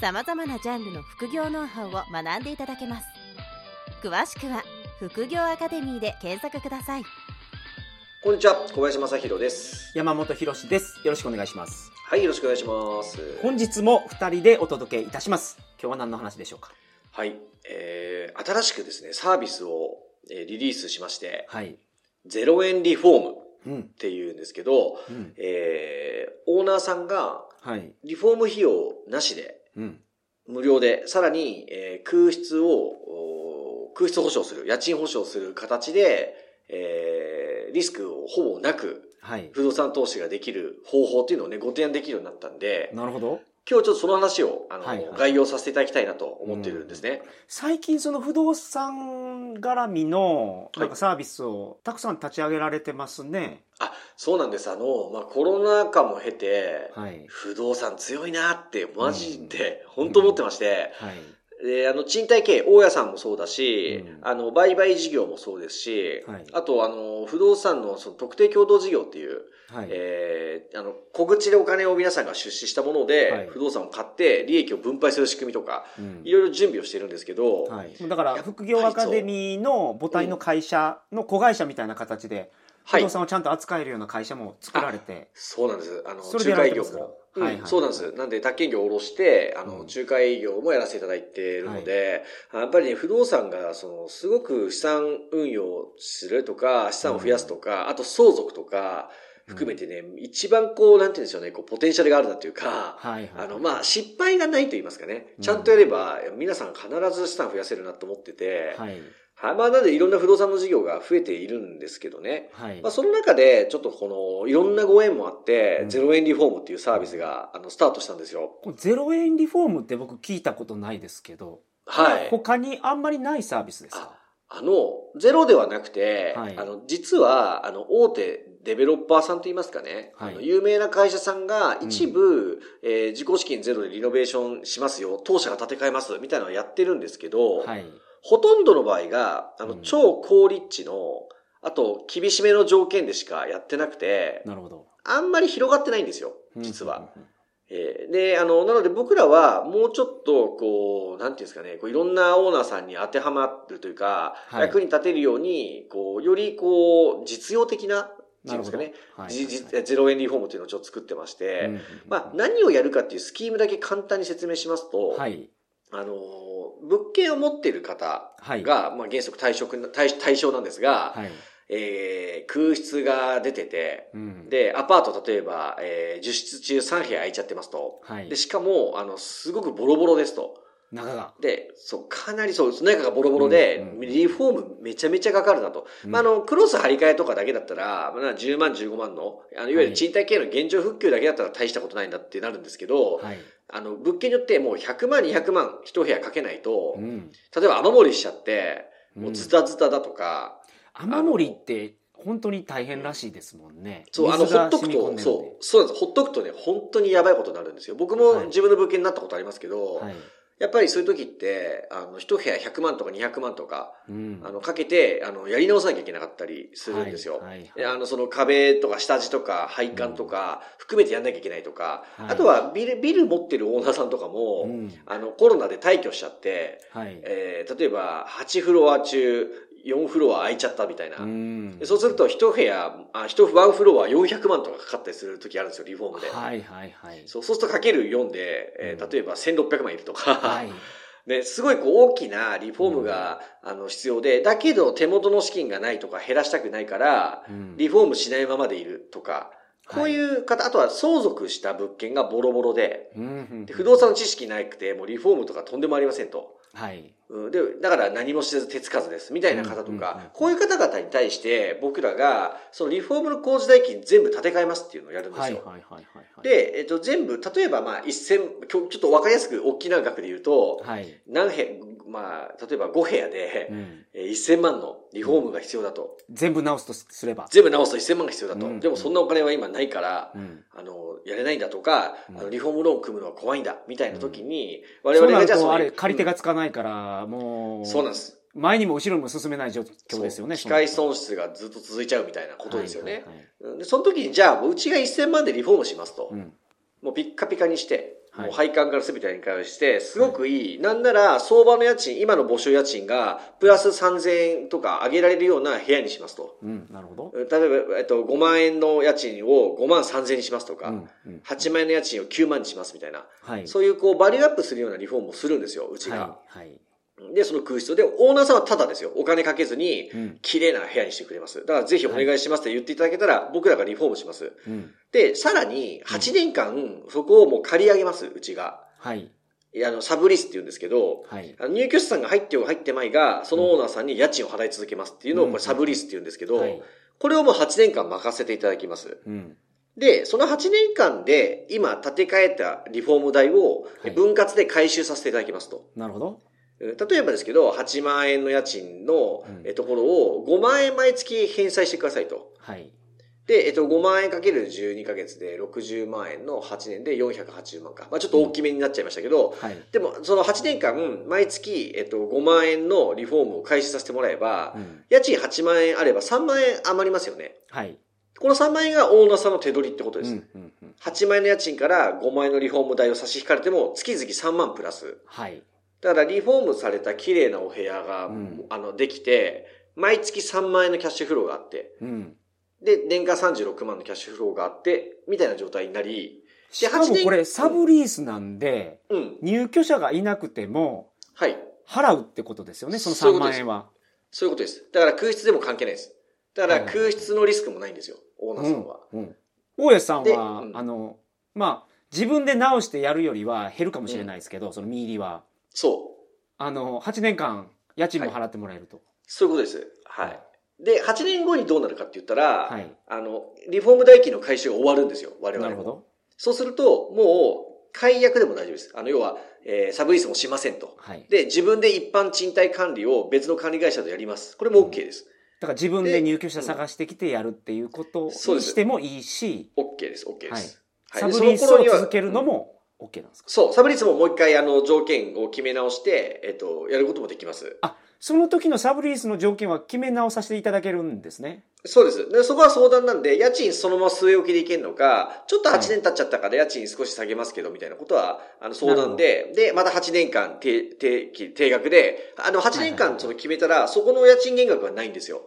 さまざまなジャンルの副業ノウハウを学んでいただけます詳しくは「副業アカデミー」で検索くださいこんにちは、小林正弘です。山本博史です。よろしくお願いします。はい、よろしくお願いします。本日も二人でお届けいたします。今日は何の話でしょうか？はい、えー、新しくですね、サービスを、えーリリースしまして、はい。0円リフォームっうん。ていうんですけど、うん。えー、オーナーさんがはい。リフォーム費用なしで、うん。無料で、さらに、えー空室を、お空室保証する、家賃保証する形で、えー、リスクをほぼなく、はい。不動産投資ができる方法っていうのをね、ご提案できるようになったんで、なるほど。今日ちょっとその話を、あの、はいはい概要させていただきたいなと思ってるんですね。最近その不動産絡みのなんかサービスをたくさん立ち上げられてますね。あ、そうなんです。あの、まあ、コロナ禍も経て、はい。不動産強いなって、マジで、本当思ってまして、はい。で、あの、賃貸系、大家さんもそうだし、うん。あの、売買事業もそうですし、はい。あと、あの、不動産のその特定共同事業っていう、はい。えーあの、小口でお金を皆さんが出資したもので、はい。不動産を買って、利益を分配する仕組みとか、うん。いろいろ準備をしてるんですけど、はい、だから副業アカデミーの母体の会社の子会社みたいな形ではい。不動産をちゃんと扱えるような会社も作られて、そうなんです。あの、それで仲介業も。うんはいはい。そうなんです。なんで、宅建業を下ろして、あの、うん。仲介業もやらせていただいているので、やっぱりね、不動産が、その、すごく資産運用するとか、資産を増やすとか、あと相続とか、含めてね、一番こう、なんて言うんでしょうね、こう、ポテンシャルがあるなっていうか、はいはいあの、まあ、失敗がないと言いますかね。うんちゃんとやれば、皆さん必ず資産増やせるなと思ってて、はいはい。まあ、なのでいろんな不動産の事業が増えているんですけどね。はいまあ、その中で、ちょっとこの、いろんなご縁もあって、うんゼロ円リフォームっていうサービスが、あの、スタートしたんですよ。ゼロ円リフォームって僕聞いたことないですけど、はい。他にあんまりないサービスですか？あの、ゼロではなくて、はいあの、実は、あの、大手デベロッパーさんといいますかね、はいあの有名な会社さんが一部、えー自己資金ゼロでリノベーションしますよ、当社が建て替えます、みたいなのをやってるんですけど、はいほとんどの場合が、あの、うん。超高立地の、あと、厳しめの条件でしかやってなくて、なるほど。あんまり広がってないんですよ、実は。うんえーで、あの、なので僕らはもうちょっと、こう、なんていうんですかね、こういろんなオーナーさんに当てはまるというか、はい。役に立てるように、こう、よりこう、実用的な、っていうんですかね、ゼロ円リフォームというのをちょっと作ってまして、うん。まあ、何をやるかっていうスキームだけ簡単に説明しますと、はい。あの、物件を持っている方はいが、まあ、原則対象な対対象なんですが、はいえー空室が出てて、うんで、アパート例えば、えー10室中3部屋空いちゃってますと。はいで、しかも、あの、すごくボロボロですと。中がで、そう、かなりそう、中がボロボロで、うんうんリフォームめちゃめちゃかかるなと。うん。まあ、あの、クロス張り替えとかだけだったら、まあ、10万、15万の、あの、いわゆる賃貸系の現状復旧だけだったら大したことないんだってなるんですけど、はい。あの、物件によってもう100万、200万、一部屋かけないと、うん。例えば雨漏りしちゃって、もううんズタズタだとか、雨漏りって本当に大変らしいですもんね。そう、あの、ほっとくと、そう、そうなんです。ほっとくとね、本当にやばいことになるんですよ。僕もはい。自分の物件になったことありますけど、はいやっぱりそういう時って、あの、一部屋100万とか200万とか、うん。あの、かけて、あの、やり直さなきゃいけなかったりするんですよ。はいはいはい。であの、その壁とか下地とか配管とか、含めてやんなきゃいけないとか、はい。あとはビル、ビル持ってるオーナーさんとかも、うん。あの、コロナで退去しちゃって、はい。えー例えば、8フロア中、4フロア空いちゃったみたいな。うそうすると、一部屋、あ、一ワンフロア400万とかかかったりする時あるんですよ、リフォームで。はいはいはい。そうそうするとかける4で、えーうん。例えば1600万いるとか、はい。ね、すごいこう大きなリフォームが、あの必要で、だけど手元の資金がないとか減らしたくないから、うん。リフォームしないままでいるとか、こういう方、あとは相続した物件がボロボロで、うんうん。で不動産の知識なくて、もうリフォームとかとんでもありませんと。はい。うんで、だから何もせず手つかずです、みたいな方とか、こういう方々に対して僕らが、そのリフォームの工事代金全部建て替えますっていうのをやるんですはいよ。はいはいはいはい。、で、えっと、全部、例えばまあ1000、きょちょっとわかりやすく大きな額で言うと、はい。何部まあ、例えば5部屋でう、ん。えー1000万のリフォームが必要だと。全部直すとすれば。全部直すと1000万が必要だと。うんでもそんなお金は今ないから、うん。あの、やれないんだとか、うんあのリフォームローン組むのは怖いんだ、みたいな時に、我々がじゃあそのと、あれ、借り手がつかないから、もう、そうなんです。前にも後ろにも進めない状況ですよね。機械損失がずっと続いちゃうみたいなことですよね。はいはいはいでその時に、じゃあ、うちが1000万でリフォームしますと。うん。もうピッカピカにして、はいもう配管から全てに関して、すごくいい。なんなら、相場の家賃、今の募集家賃が、プラス3000円とか上げられるような部屋にしますと。うん、なるほど。例えば、えっと、5万円の家賃を5万3000円にしますとか、うんうん8万円の家賃を9万にしますみたいな。はい。そういうこう、バリューアップするようなリフォームをするんですよ、うちが。はい。はい。で、その空室をで、オーナーさんはタダですよ。お金かけずにうん、綺麗な部屋にしてくれます。だからぜひお願いしますって言っていただけたら、僕らがリフォームします。うん。で、さらに、8年間、そこをもう借り上げます、うちが。はい。いやあの、サブリースって言うんですけど、はい。入居者さんが入ってよ入ってまいが、そのオーナーさんに家賃を払い続けますっていうのを、うんこれサブリースって言うんですけど、はい。これをもう8年間任せていただきます。うん。で、その8年間で、今建て替えたリフォーム代をはい分割で回収させていただきますと。なるほど。えー例えばですけど、8万円の家賃のところを5万円毎月返済してくださいと。はい。で、えっと、5万円かける12ヶ月で60万円の8年で480万か。まあちょっと大きめになっちゃいましたけど、はい。でも、その8年間、毎月、えっと、5万円のリフォームを開始させてもらえば、うん。家賃8万円あれば3万円余りますよね。はい。この3万円がオーナーさんの手取りってことです。うん。うん。うん。8万円の家賃から5万円のリフォーム代を差し引かれても、月々3万プラス。はい。だからリフォームされた綺麗なお部屋が、うんあの、できて、毎月3万円のキャッシュフローがあって、うん。で、年間36万のキャッシュフローがあって、みたいな状態になり、しかも8年これ、サブリースなんで、うん。入居者がいなくても、はい。払うってことですよね、その3そういうことです万円は。そういうことです。だから空室でも関係ないです。だから空室のリスクもないんですよ、オーナーさんは。うん。うん大家さんでは、うんあの、まあ、自分で直してやるよりは減るかもしれないですけど、その見入りは。そう。あの、8年間、家賃も払ってもらえると。そういうことです。はい。はいで、8年後にどうなるかって言ったら、はい。あの、リフォーム代金の回収が終わるんですよ、我々も。なるほど。そうすると、もう、解約でも大丈夫です。あの、要は、えーサブリースもしませんと。はい。で、自分で一般賃貸管理を別の管理会社とやります。これも OK です。だから自分で入居者探してきてやるっていうことにしてもいいし、OK です、OK です。はいはいサブでリースを続けるのも OK なんですか、そう、サブリースももう一回あの条件を決め直して、えっと、やることもできます。あ、その時のサブリースの条件は決め直させていただけるんですね？そうです。でそこは相談なんで、家賃そのまま据え置きでいけるのか、ちょっと8年経っちゃったから家賃少し下げますけど、みたいなことは、あの、相談で、で、また8年間定、定期、定額で、あの、8年間その決めたら、そこの家賃減額はないんですよ。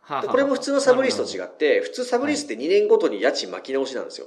はあはあでこれも普通のサブリースと違なって、普通サブリースって2年ごとに家賃巻き直しなんですよ。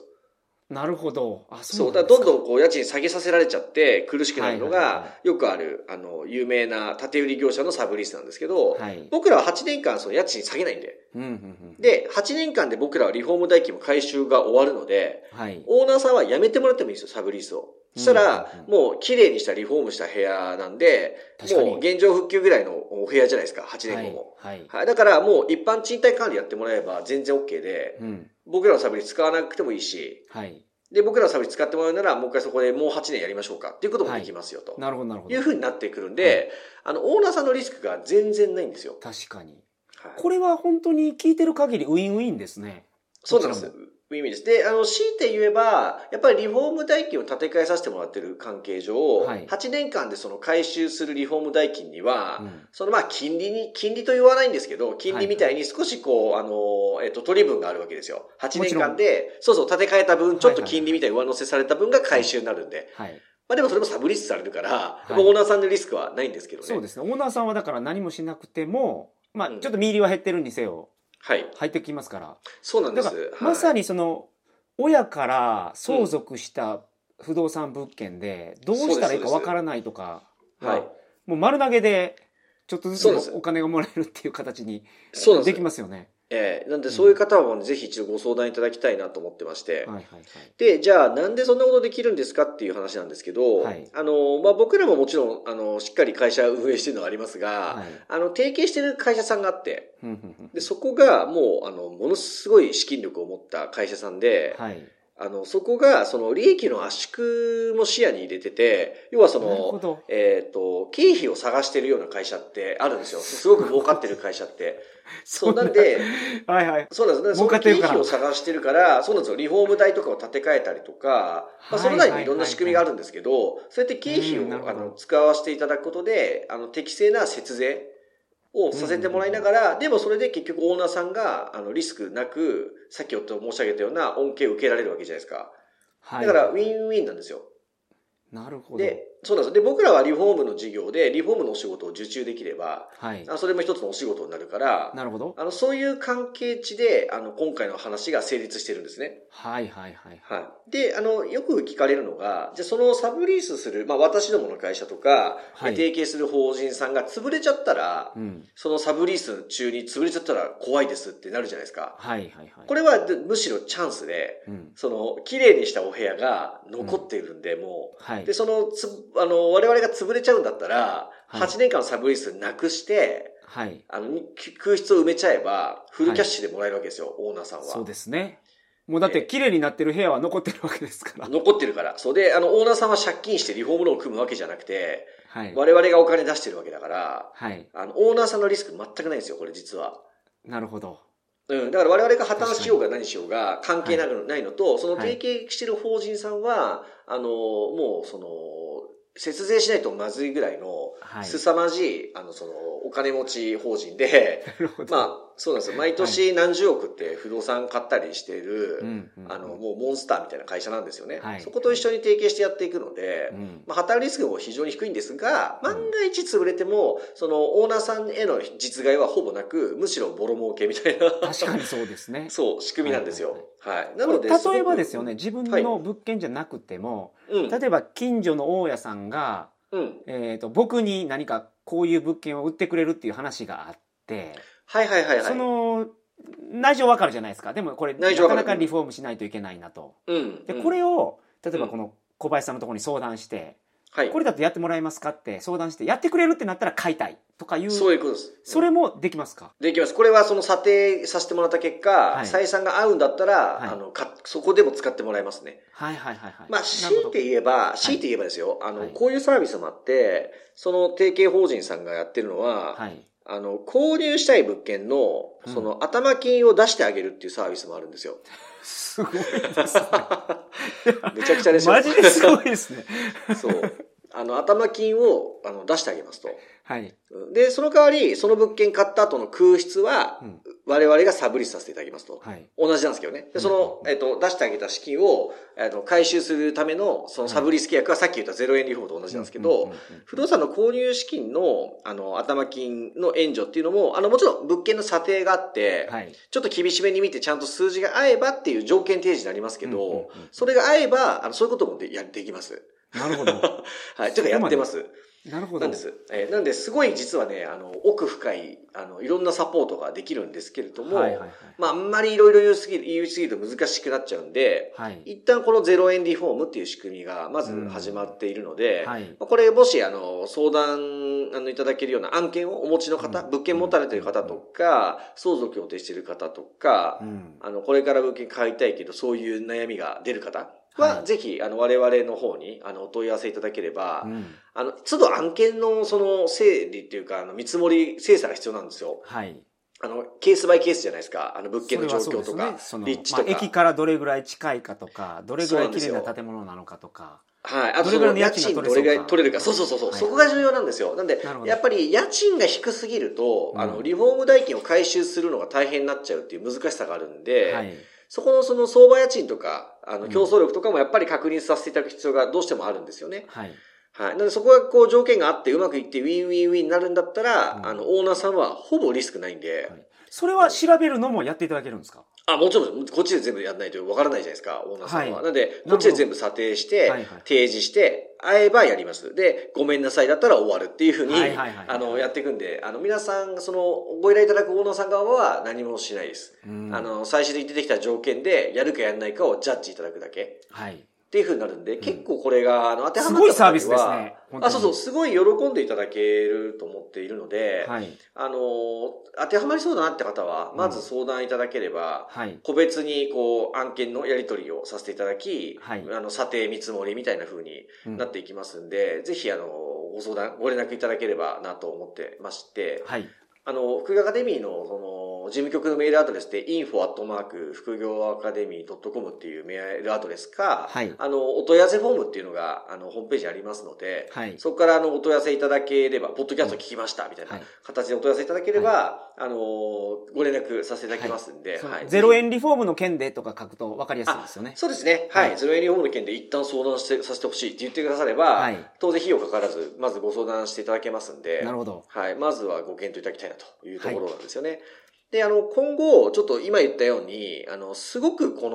なるほど。あ、そ、そううだからどんんどんこう家賃下げさせられちゃって苦しくなるのが、よくある、あの、有名な建売業者のサブリースなんですけど、はい。僕らは8年間その家賃下げないんで。うんうんうん。で、8年間で僕らはリフォーム代金も回収が終わるので、はい。オーナーさんは辞めてもらってもいいんですよ、サブリースを。そしたらもう綺麗にしたリフォームした部屋なんで、確かにもう現状復旧ぐらいのお部屋じゃないですか、8年後も。はい。はい。はい。だからもう一般賃貸管理やってもらえば全然 OK で、うん。僕らのサース使わなくてもいいし、はい。で、僕らのサース使ってもらうなら、もう一回そこでもう8年やりましょうかっていうこともできますよ、となるほど、なるほどいう。ふうになってくるんで、あの、オーナーさんのリスクが全然ないんですよ。確かに。はいこれは本当に聞いてる限りウィンウィンですね。そうなんですこちら。ウィンウィンです。で、あの、強いて言えば、やっぱりリフォーム代金を立て替えさせてもらってる関係上、はい8年間でその回収するリフォーム代金には、うんそのまあ金利に、金利と言わないんですけど、金利みたいに少しこう、あの、えっと、取り分があるわけですよ。8年間で、そうそう、立て替えた分、ちょっと金利みたいに上乗せされた分が回収になるんで。はい。まあでもそれもサブリースされるから、はいオーナーさんのリスクはないんですけどね。そうですね。オーナーさんはだから何もしなくても、まあうんちょっと見入りは減ってるにせよ、はい。入ってきますから。そうなんです。だからはいまさにその、親から相続した不動産物件で、どうしたらいいかわからないとかは、はい。もう丸投げで、ちょっとずつお金がもらえるっていう形にできますよね。ええなんでそういう方はぜひ一度ご相談いただきたいなと思ってまして。はいはいはい。で、じゃあなんでそんなことできるんですかっていう話なんですけど、はいあの、まあ、僕らももちろん、あの、しっかり会社運営してるのがありますが、はいあの、提携してる会社さんがあって、で、そこがもう、あの、ものすごい資金力を持った会社さんで、はい。あの、そこが、その、利益の圧縮も視野に入れてて、要はその、ど。えっ、と、経費を探してるような会社ってあるんですよ。すごく儲かってる会社って。そう、なんで、はいはい。そうなんですね。そ儲の経費を探してるから、そうなんですよ。リフォーム代とかを立て替えたりとか、まあ、その中にいろんな仕組みがあるんですけど、そうやって経費をあの使わせていただくことで、あの、適正な節税をさせてもらいながら、でもそれで結局オーナーさんが、あの、リスクなく、さっき申し上げたような恩恵を受けられるわけじゃないですか。はい。だから、ウィンウィンなんですよ。なるほど。で、そうなんですよ。で、僕らはリフォームの事業で、リフォームのお仕事を受注できれば、はい。あそれも一つのお仕事になるから、なるほど。あの、そういう関係値で、あの、今回の話が成立してるんですね。はいはいはい。はい。で、あの、よく聞かれるのが、じゃあそのサブリースする、まあ私どもの会社とか、はい提携する法人さんが潰れちゃったら、うん。そのサブリース中に潰れちゃったら怖いですってなるじゃないですか。はいはいはい。これはでむしろチャンスで、うん。その、綺麗にしたお部屋が残っているんで、もう、はいで、。その、つ、あの、我々が潰れちゃうんだったら、はい8年間のサブリースなくして、はい。あの、に空室を埋めちゃえば、フルキャッシュでもらえるわけですよ、オーナーさんは。そうですね。もうだって綺麗になってる部屋は残ってるわけですから。残ってるから。そうで、あの、オーナーさんは借金してリフォームローンを組むわけじゃなくて、はい。我々がお金出してるわけだから、はい。あの、オーナーさんのリスク全くないんですよ、これ実は。なるほど。うん。だから我々が破綻しようが何しようが関係なくないのと、その提携してる法人さんは、あの、もう、その、節税しないとまずいぐらいの、はい。凄まじい、あの、その、お金持ち法人で。まあ、そうなんですよ。毎年何十億って不動産買ったりしてる、うんうんあの、もうモンスターみたいな会社なんですよね。はいそこと一緒に提携してやっていくので、うん。まあ、破綻リスクも非常に低いんですが、万が一潰れても、その、オーナーさんへの実害はほぼなく、むしろボロ儲けみたいな。確かにそうですね。そう、仕組みなんですよ。はい。なこので、れ例えばですよね。ね、自分の物件じゃなくても、うん。例えば近所の大家さんが、うん。えっと、僕に何かこういう物件を売ってくれるっていう話があって、はいはいはいはい。その、内情わかるじゃないですか。でもこれ、な内情わかなかリフォームしないといけないなと。うん。で、うんこれを、例えばこの小林さんのところに相談して、はい。これだとやってもらえますかって相談して、やってくれるってなったら買いたいとかいう、そういうことです。それもできますか？できます。これはその査定させてもらった結果、はい採算が合うんだったら、はいあの、か、そこでも使ってもらえますね。はいはいはいはい。まあ、なる強ほどいて言えば、強いて言えばですよ、あの、はいこういうサービスもあって、その提携法人さんがやってるのは、はい。あの、購入したい物件の、うんその、頭金を出してあげるっていうサービスもあるんですよ。すごいですね。めちゃくちゃでしょ。マジですごいですね。そう。あの、頭金を、あの、出してあげますと。はい。で、その代わり、その物件買った後の空室はう、ん。我々がサブリスさせていただきますと。はい。同じなんですけどね。で、その、えっと、出してあげた資金を、えっと、回収するための、そのサブリス契約はさっき言った0円リフォームと同じなんですけど不動産の購入資金の、あの、頭金の援助っていうのも、あの、もちろん物件の査定があって、はい。ちょっと厳しめに見てちゃんと数字が合えばっていう条件提示になりますけど、それが合えば、あの、そういうこともでやできます。なるほど。はい。というかやってます。なるほど。なんです。えーなんで、すごい実はね、あの、奥深い、あの、いろんなサポートができるんですけれども、はいはいはい。まあ、あんまりいろいろ言いすぎる、言いすぎると難しくなっちゃうんで、はい。一旦この0円リフォームっていう仕組みがまず始まっているので、はい。まあこれもし、あの、相談、あの、いただけるような案件をお持ちの方、うん物件持たれてる方とか、相続を提している方とかう、ん。あの、これから物件買いたいけど、そういう悩みが出る方は、はいぜひ、あの、我々の方に、あの、お問い合わせいただければ、うん。あの、都度案件のその整理っていうか、あの、見積もり、精査が必要なんですよ。はい。あの、ケースバイケースじゃないですか。あの、物件の状況とか、ね立地とか。まあ、駅からどれぐらい近いかとか、どれぐらい綺麗な建物なのかとか。はい。あと、どれぐらいの家家賃どれぐらい取取れるか。れそうかそうそうそうはいそこが重要なんですよ。なんでやっぱり家賃が低すぎると、あの、うんリフォーム代金を回収するのが大変になっちゃうっていう難しさがあるんで、はい。そこのその相場家賃とか、あの、うん競争力とかもやっぱり確認させていただく必要がどうしてもあるんですよね。はい。はい。なのでそこがこう条件があってうまくいってウィンウィンウィンになるんだったら、うんあの、オーナーさんはほぼリスクないんで、はいそれは調べるのもやっていただけるんですか？あ、もちろん、こっちで全部やらないとわからないじゃないですか、オーナーさんは。はいなんで、こっちで全部査定して、はいはい提示して、合えばやります。で、ごめんなさいだったら終わるっていうふうに、あの、やっていくんで、あの、皆さん、その、ご依頼いただくオーナーさん側は何もしないです。うんあの、最終的に出てきた条件で、やるかやらないかをジャッジいただくだけ。はい。っていう風になるんで、結構これが、あの、当てはまったすごいサービスですねあ、そうそう、すごい喜んでいただけると思っているので、はい。あの、当てはまりそうだなって方は、まず相談いただければ、はい。個別にこう案件のやり取りをさせていただき、はいあの査定見積もりみたいな風にうんなっていきますんで、ぜひあのご相談ご連絡いただければなと思ってまして、はい。あの副業アカデミーのその事務局のメールアドレスで info アットマーク副業アカデミー .com っていうメールアドレスか、はいあのお問い合わせフォームっていうのがあのホームページにありますので、はい。そこからあのお問い合わせいただければ、ポッドキャスト聞きましたみたいなはい形でお問い合わせいただければ、あのご連絡させていただきますんで、はいゼロ円リフォームの件でとか書くと分かりやすいですよね。そうですね。はい。はいゼロエリホームの件で一旦相談してさせてほしいって言ってくだされば、はい当然費用かからず、まずご相談していただけますんで、なるほど。はい。まずはご検討いただきたいなというところなんですよね。で、あの、今後、ちょっと今言ったように、あの、すごくこ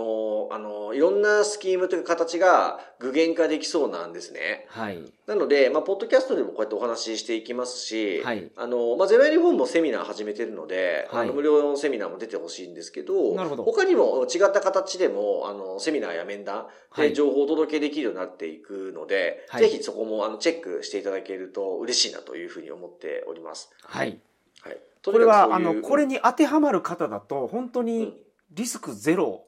の、あの、いろんなスキームというか形が具現化できそうなんですね。はい。なので、まあ、ポッドキャストでもこうやってお話ししていきますし、はいあの、まあ、ゼロエリフォームもセミナー始めてるので、はいあの無料のセミナーも出てほしいんですけど、なるほど他にも違った形でも、あの、セミナーや面談はいで情報をお届けできるようになっていくので、はいぜひそこもあのチェックしていただけると嬉しいなというふうに思っております。はい。はい。これは、あの、これに当てはまる方だと、本当うんにリスクゼロ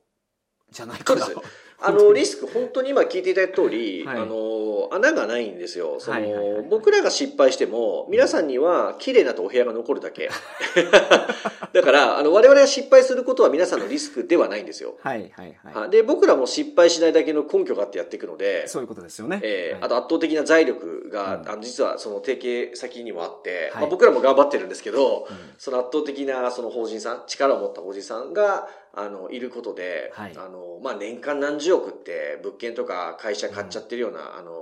じゃないかな。そうですあの、リスク、本当に今聞いていただいた通り、はいあの、穴がないんですよ。その、はいはいはいはい僕らが失敗しても、皆さんには綺麗なとお部屋が残るだけ。だから、あの、我々が失敗することは皆さんのリスクではないんですよ。はいはいははいで、僕らも失敗しないだけの根拠があってやっていくのでい。、そういうことですよね。はいえーあと圧倒的な財力が、うんあの実はその提携先にもあって、はいまあ、僕らも頑張ってるんですけど、うんその圧倒的なその法人さん、力を持った法人さんが、あの、いることで、はいあの、まあ、年間何十億って物件とか会社買っちゃってるような、あの、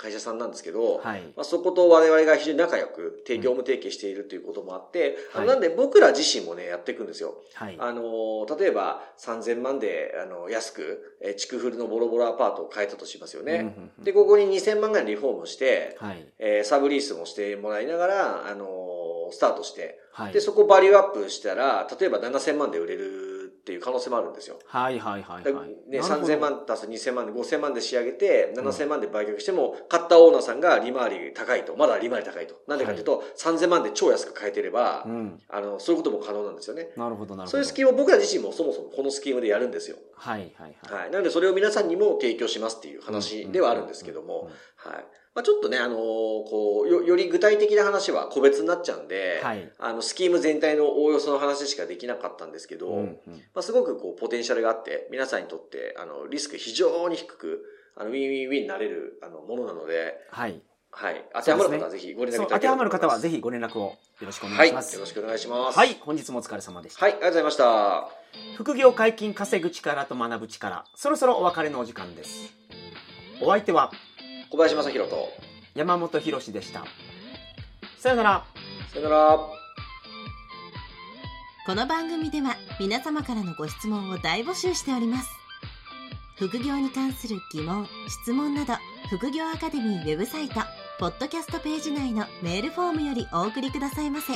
会社さんなんですけど、はい。まあ、そこと我々が非常に仲良く、提業務提携しているということもあって、あのはいなんで僕ら自身もね、やっていくんですよ。はい。あの、例えば3000万で、あの、安く、えー、築古のボロボロアパートを買えたとしますよね。うんうんうんで、ここに2000万ぐらいリフォームして、はい。えーサブリースもしてもらいながら、あのースタートして、はい。で、そこバリューアップしたら、例えば7000万で売れるっていう可能性もあるんですよ。はいはいはいだはい。ね、なるほど3000万足す2000万で5000万で仕上げて、7000万で売却しても、買ったオーナーさんが利回り高いと。まだ利回り高いと。なんでかというと、3000万で超安く買えてれば、うん。あの、そういうことも可能なんですよね。なるほどなるほど。そういうスキームを僕ら自身もそもそもこのスキームでやるんですよ。はいはいはい。はい。なのでそれを皆さんにも提供しますっていう話ではあるんですけどうんも、はい。まあちょっとね、あのーこう、よ、より具体的な話は個別になっちゃうんで、はいあの、スキーム全体のおおよその話しかできなかったんですけど、うんうんまあすごくこう、ポテンシャルがあって、皆さんにとって、あの、リスク非常に低く、あの、ウィンウィンウィンになれる、あの、ものなので、はい。はい。当てはまる方はぜひご連絡いただければ当てはまる方はぜひひご連絡をよろしくお願はいい。よします。ろしくお願いします。はい。本日もお疲れ様でした。はい、ありがとうございました。副業解禁稼ぐ力と学ぶ力。そろそろお別れのお時間です。お相手は小林正宏と、山本博史でした。さよなら。さよなら。この番組では皆様からのご質問を大募集しております副業に関する疑問質問など副業アカデミーウェブサイトポッドキャストページ内のメールフォームよりお送りくださいませ